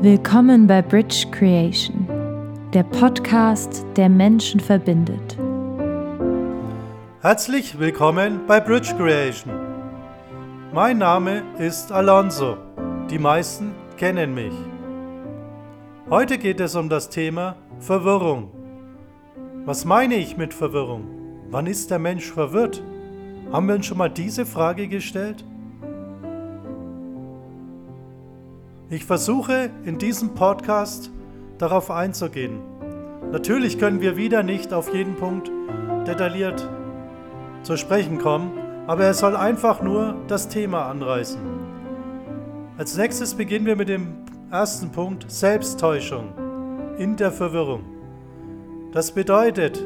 Willkommen bei Bridge Creation, der Podcast, der Menschen verbindet. Herzlich willkommen bei Bridge Creation. Mein Name ist Alonso. Die meisten kennen mich. Heute geht es um das Thema Verwirrung. Was meine ich mit Verwirrung? Wann ist der Mensch verwirrt? Haben wir uns schon mal diese Frage gestellt? Ich versuche in diesem Podcast darauf einzugehen. Natürlich können wir wieder nicht auf jeden Punkt detailliert zu sprechen kommen, aber er soll einfach nur das Thema anreißen. Als nächstes beginnen wir mit dem ersten Punkt Selbsttäuschung in der Verwirrung. Das bedeutet,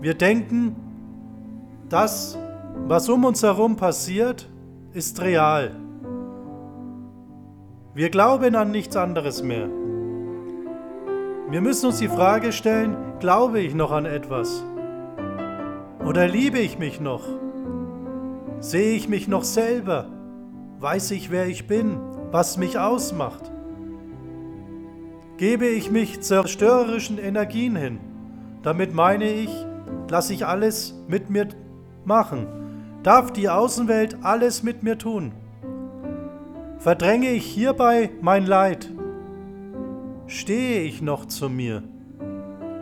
wir denken, das, was um uns herum passiert, ist real. Wir glauben an nichts anderes mehr. Wir müssen uns die Frage stellen, glaube ich noch an etwas? Oder liebe ich mich noch? Sehe ich mich noch selber? Weiß ich, wer ich bin, was mich ausmacht? Gebe ich mich zerstörerischen Energien hin? Damit meine ich, lasse ich alles mit mir machen. Darf die Außenwelt alles mit mir tun? Verdränge ich hierbei mein Leid? Stehe ich noch zu mir?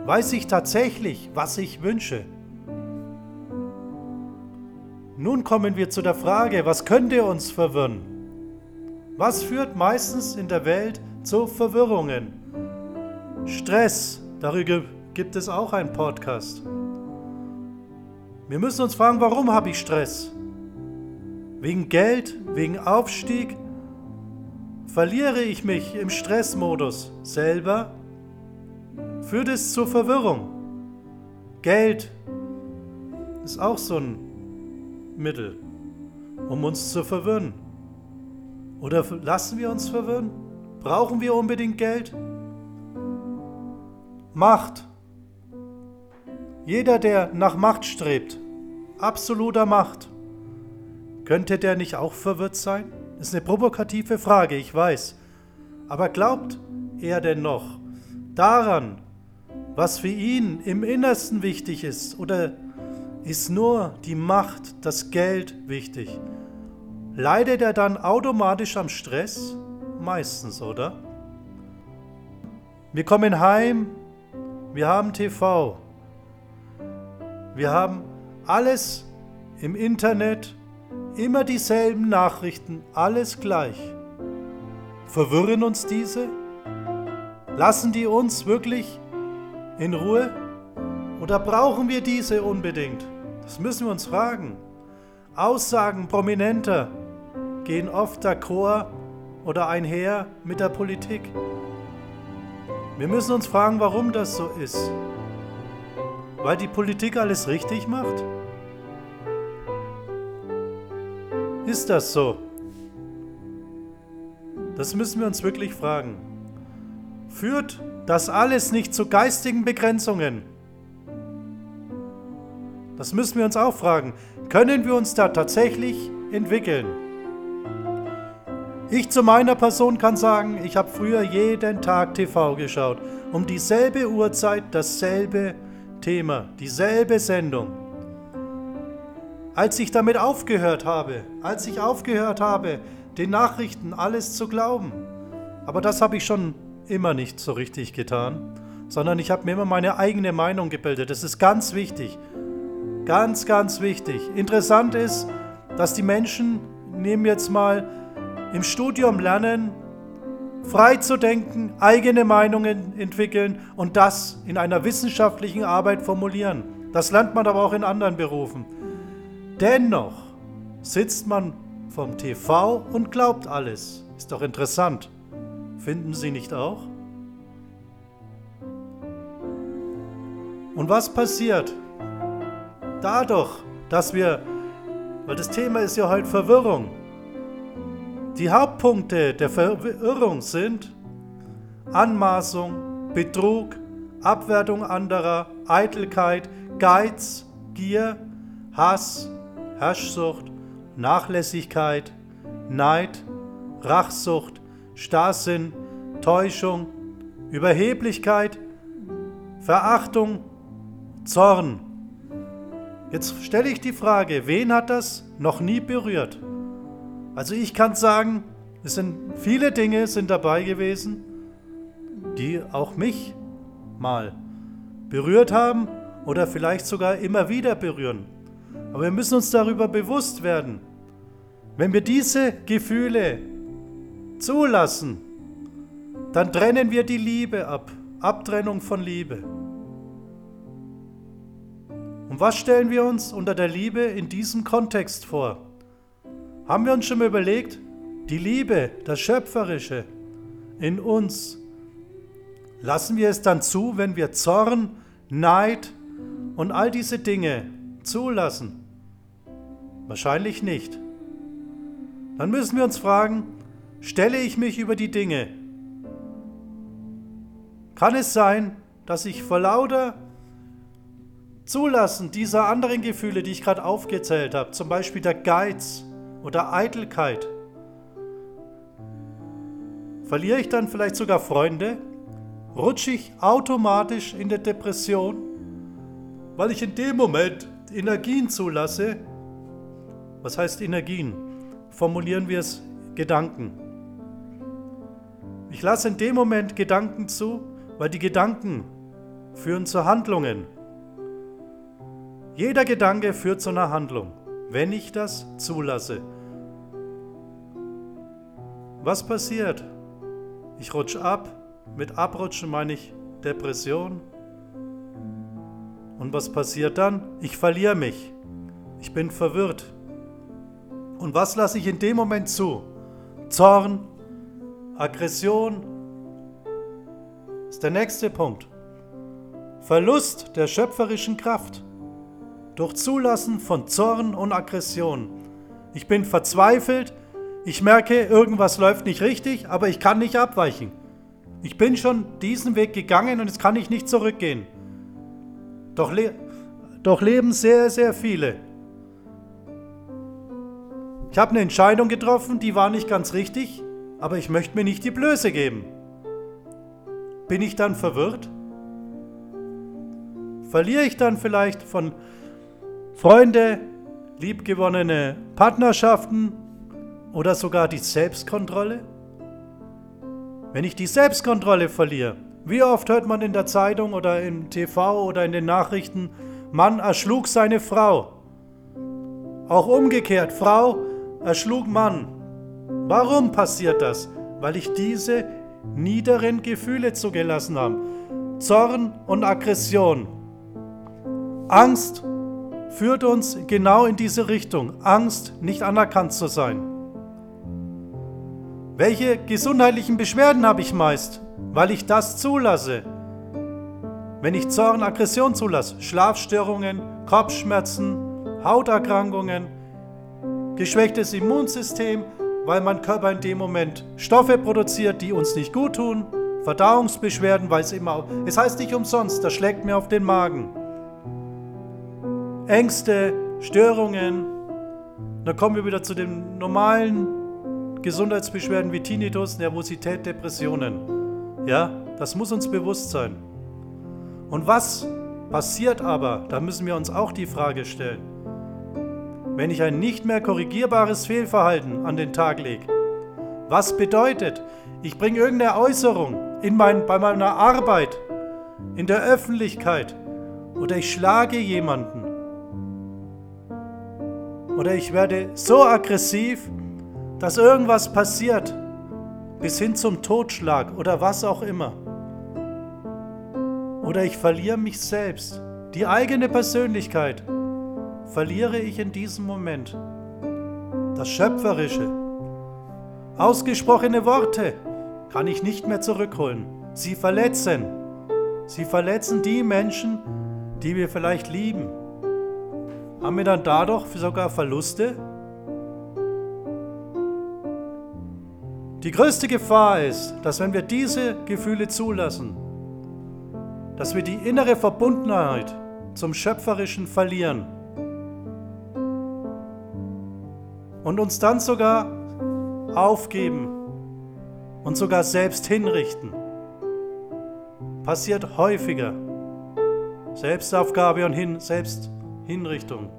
Weiß ich tatsächlich, was ich wünsche? Nun kommen wir zu der Frage, was könnte uns verwirren? Was führt meistens in der Welt zu Verwirrungen? Stress, darüber gibt es auch einen Podcast. Wir müssen uns fragen, warum habe ich Stress? Wegen Geld, wegen Aufstieg, Verliere ich mich im Stressmodus selber, führt es zur Verwirrung. Geld ist auch so ein Mittel, um uns zu verwirren. Oder lassen wir uns verwirren? Brauchen wir unbedingt Geld? Macht. Jeder, der nach Macht strebt, absoluter Macht, könnte der nicht auch verwirrt sein? Das ist eine provokative Frage, ich weiß. Aber glaubt er denn noch daran, was für ihn im Innersten wichtig ist? Oder ist nur die Macht, das Geld wichtig? Leidet er dann automatisch am Stress? Meistens, oder? Wir kommen heim, wir haben TV, wir haben alles im Internet, Immer dieselben Nachrichten, alles gleich. Verwirren uns diese? Lassen die uns wirklich in Ruhe? Oder brauchen wir diese unbedingt? Das müssen wir uns fragen. Aussagen prominenter gehen oft d'accord oder einher mit der Politik. Wir müssen uns fragen, warum das so ist. Weil die Politik alles richtig macht? Ist das so? Das müssen wir uns wirklich fragen. Führt das alles nicht zu geistigen Begrenzungen? Das müssen wir uns auch fragen. Können wir uns da tatsächlich entwickeln? Ich zu meiner Person kann sagen, ich habe früher jeden Tag TV geschaut. Um dieselbe Uhrzeit, dasselbe Thema, dieselbe Sendung. Als ich damit aufgehört habe, als ich aufgehört habe, den Nachrichten alles zu glauben. Aber das habe ich schon immer nicht so richtig getan, sondern ich habe mir immer meine eigene Meinung gebildet. Das ist ganz wichtig. Ganz, ganz wichtig. Interessant ist, dass die Menschen, nehmen jetzt mal, im Studium lernen, frei zu denken, eigene Meinungen entwickeln und das in einer wissenschaftlichen Arbeit formulieren. Das lernt man aber auch in anderen Berufen. Dennoch sitzt man vom TV und glaubt alles. Ist doch interessant. Finden Sie nicht auch? Und was passiert? Dadurch, dass wir, weil das Thema ist ja heute Verwirrung, die Hauptpunkte der Verwirrung sind Anmaßung, Betrug, Abwertung anderer, Eitelkeit, Geiz, Gier, Hass, Herrschsucht, Nachlässigkeit, Neid, Rachsucht, Starrsinn, Täuschung, Überheblichkeit, Verachtung, Zorn. Jetzt stelle ich die Frage, wen hat das noch nie berührt? Also ich kann sagen, es sind viele Dinge sind dabei gewesen, die auch mich mal berührt haben oder vielleicht sogar immer wieder berühren. Aber wir müssen uns darüber bewusst werden, wenn wir diese Gefühle zulassen, dann trennen wir die Liebe ab. Abtrennung von Liebe. Und was stellen wir uns unter der Liebe in diesem Kontext vor? Haben wir uns schon mal überlegt, die Liebe, das Schöpferische in uns, lassen wir es dann zu, wenn wir Zorn, Neid und all diese Dinge zulassen? Wahrscheinlich nicht. Dann müssen wir uns fragen, stelle ich mich über die Dinge? Kann es sein, dass ich vor lauter Zulassen dieser anderen Gefühle, die ich gerade aufgezählt habe, zum Beispiel der Geiz oder Eitelkeit, verliere ich dann vielleicht sogar Freunde? Rutsche ich automatisch in der Depression, weil ich in dem Moment Energien zulasse? Was heißt Energien? Formulieren wir es Gedanken. Ich lasse in dem Moment Gedanken zu, weil die Gedanken führen zu Handlungen. Jeder Gedanke führt zu einer Handlung, wenn ich das zulasse. Was passiert? Ich rutsche ab. Mit Abrutschen meine ich Depression. Und was passiert dann? Ich verliere mich. Ich bin verwirrt. Und was lasse ich in dem Moment zu? Zorn, Aggression. Ist der nächste Punkt. Verlust der schöpferischen Kraft durch Zulassen von Zorn und Aggression. Ich bin verzweifelt, ich merke, irgendwas läuft nicht richtig, aber ich kann nicht abweichen. Ich bin schon diesen Weg gegangen und jetzt kann ich nicht zurückgehen. Doch, le doch leben sehr, sehr viele. Ich habe eine Entscheidung getroffen, die war nicht ganz richtig, aber ich möchte mir nicht die Blöße geben. Bin ich dann verwirrt? Verliere ich dann vielleicht von Freunde, liebgewonnene Partnerschaften oder sogar die Selbstkontrolle? Wenn ich die Selbstkontrolle verliere, wie oft hört man in der Zeitung oder im TV oder in den Nachrichten, Mann erschlug seine Frau. Auch umgekehrt, Frau erschlug Mann. Warum passiert das? Weil ich diese niederen Gefühle zugelassen habe. Zorn und Aggression. Angst führt uns genau in diese Richtung. Angst, nicht anerkannt zu sein. Welche gesundheitlichen Beschwerden habe ich meist? Weil ich das zulasse. Wenn ich Zorn, Aggression zulasse, Schlafstörungen, Kopfschmerzen, Hauterkrankungen, geschwächtes Immunsystem, weil mein Körper in dem Moment Stoffe produziert, die uns nicht gut tun, Verdauungsbeschwerden, weil es immer, es heißt nicht umsonst, das schlägt mir auf den Magen. Ängste, Störungen. Dann kommen wir wieder zu den normalen Gesundheitsbeschwerden wie Tinnitus, Nervosität, Depressionen. Ja, das muss uns bewusst sein. Und was passiert aber, da müssen wir uns auch die Frage stellen, wenn ich ein nicht mehr korrigierbares Fehlverhalten an den Tag lege? Was bedeutet, ich bringe irgendeine Äußerung in mein, bei meiner Arbeit, in der Öffentlichkeit oder ich schlage jemanden oder ich werde so aggressiv, dass irgendwas passiert, bis hin zum Totschlag oder was auch immer. Oder ich verliere mich selbst, die eigene Persönlichkeit, verliere ich in diesem Moment. Das Schöpferische. Ausgesprochene Worte kann ich nicht mehr zurückholen. Sie verletzen. Sie verletzen die Menschen, die wir vielleicht lieben. Haben wir dann dadurch sogar Verluste? Die größte Gefahr ist, dass wenn wir diese Gefühle zulassen, dass wir die innere Verbundenheit zum Schöpferischen verlieren und uns dann sogar aufgeben, und sogar selbst hinrichten. Passiert häufiger. Selbstaufgabe und hin, Selbsthinrichtung.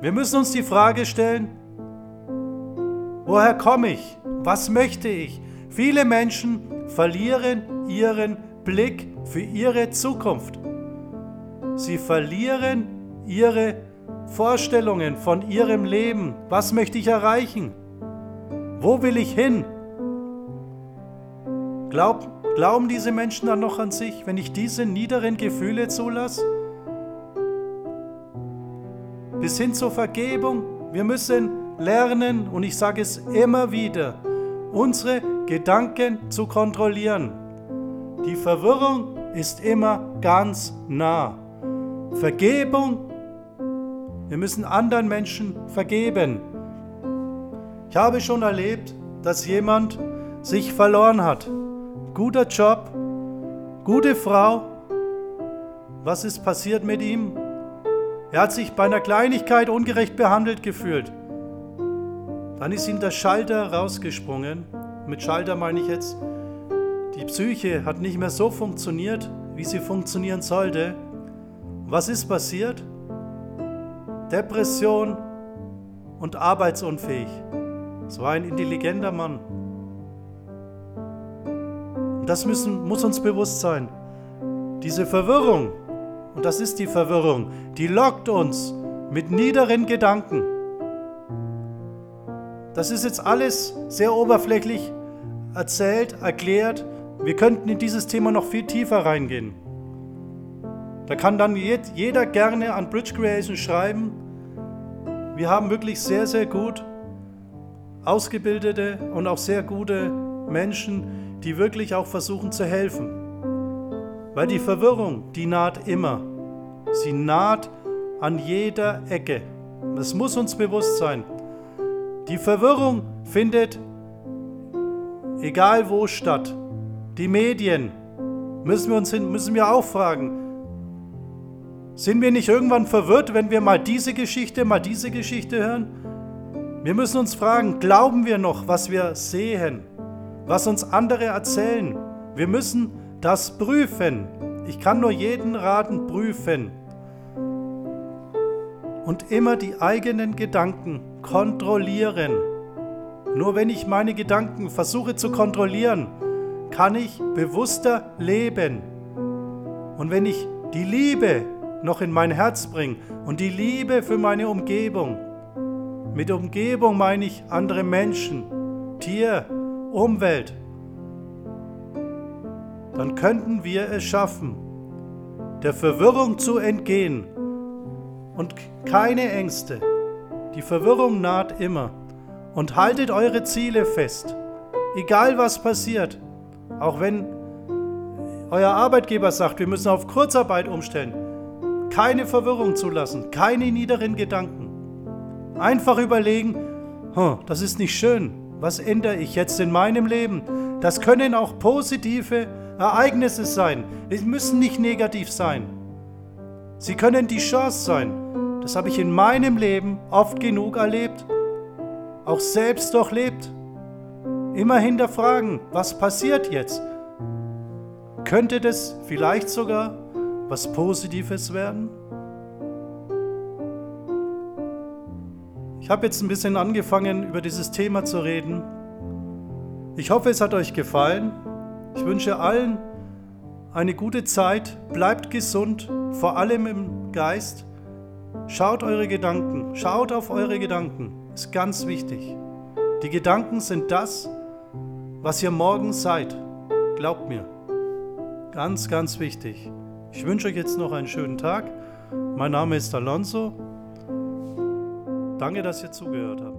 Wir müssen uns die Frage stellen, woher komme ich? Was möchte ich? Viele Menschen verlieren ihren Blick für ihre Zukunft. Sie verlieren ihre Vorstellungen von ihrem Leben. Was möchte ich erreichen? Wo will ich hin? Glaub, glauben diese Menschen dann noch an sich, wenn ich diese niederen Gefühle zulasse? Bis hin zur Vergebung. Wir müssen lernen, und ich sage es immer wieder, unsere Gedanken zu kontrollieren. Die Verwirrung ist immer ganz nah. Vergebung, wir müssen anderen Menschen vergeben. Ich habe schon erlebt, dass jemand sich verloren hat. Guter Job, gute Frau. Was ist passiert mit ihm? Er hat sich bei einer Kleinigkeit ungerecht behandelt gefühlt. Dann ist ihm der Schalter rausgesprungen. Mit Schalter meine ich jetzt, die Psyche hat nicht mehr so funktioniert, wie sie funktionieren sollte. Was ist passiert? Depression und arbeitsunfähig. Es war ein intelligenter Mann. Das müssen, muss uns bewusst sein. Diese Verwirrung, und das ist die Verwirrung, die lockt uns mit niederen Gedanken. Das ist jetzt alles sehr oberflächlich erzählt, erklärt. Wir könnten in dieses Thema noch viel tiefer reingehen. Da kann dann jeder gerne an Bridge Creation schreiben. Wir haben wirklich sehr, sehr gut ausgebildete und auch sehr gute Menschen, die wirklich auch versuchen zu helfen. Weil die Verwirrung, die naht immer. Sie naht an jeder Ecke. Das muss uns bewusst sein. Die Verwirrung findet egal wo statt. Die Medien müssen wir uns hin, müssen wir auch fragen. Sind wir nicht irgendwann verwirrt, wenn wir mal diese Geschichte, mal diese Geschichte hören? Wir müssen uns fragen, glauben wir noch, was wir sehen, was uns andere erzählen? Wir müssen das prüfen. Ich kann nur jeden raten, prüfen. Und immer die eigenen Gedanken kontrollieren. Nur wenn ich meine Gedanken versuche zu kontrollieren, kann ich bewusster leben. Und wenn ich die Liebe noch in mein Herz bringe und die Liebe für meine Umgebung, mit Umgebung meine ich andere Menschen, Tier, Umwelt, dann könnten wir es schaffen, der Verwirrung zu entgehen und keine Ängste, die Verwirrung naht immer. Und haltet eure Ziele fest. Egal was passiert. Auch wenn euer Arbeitgeber sagt, wir müssen auf Kurzarbeit umstellen. Keine Verwirrung zulassen. Keine niederen Gedanken. Einfach überlegen, das ist nicht schön. Was ändere ich jetzt in meinem Leben? Das können auch positive Ereignisse sein. Sie müssen nicht negativ sein. Sie können die Chance sein. Das habe ich in meinem Leben oft genug erlebt. Auch selbst durchlebt. Immer hinterfragen, was passiert jetzt? Könnte das vielleicht sogar was Positives werden? Ich habe jetzt ein bisschen angefangen, über dieses Thema zu reden. Ich hoffe, es hat euch gefallen. Ich wünsche allen eine gute Zeit. Bleibt gesund, vor allem im Geist. Schaut eure Gedanken, schaut auf eure Gedanken, ist ganz wichtig. Die Gedanken sind das, was ihr morgen seid. Glaubt mir. Ganz, ganz wichtig. Ich wünsche euch jetzt noch einen schönen Tag. Mein Name ist Alonso. Danke, dass ihr zugehört habt.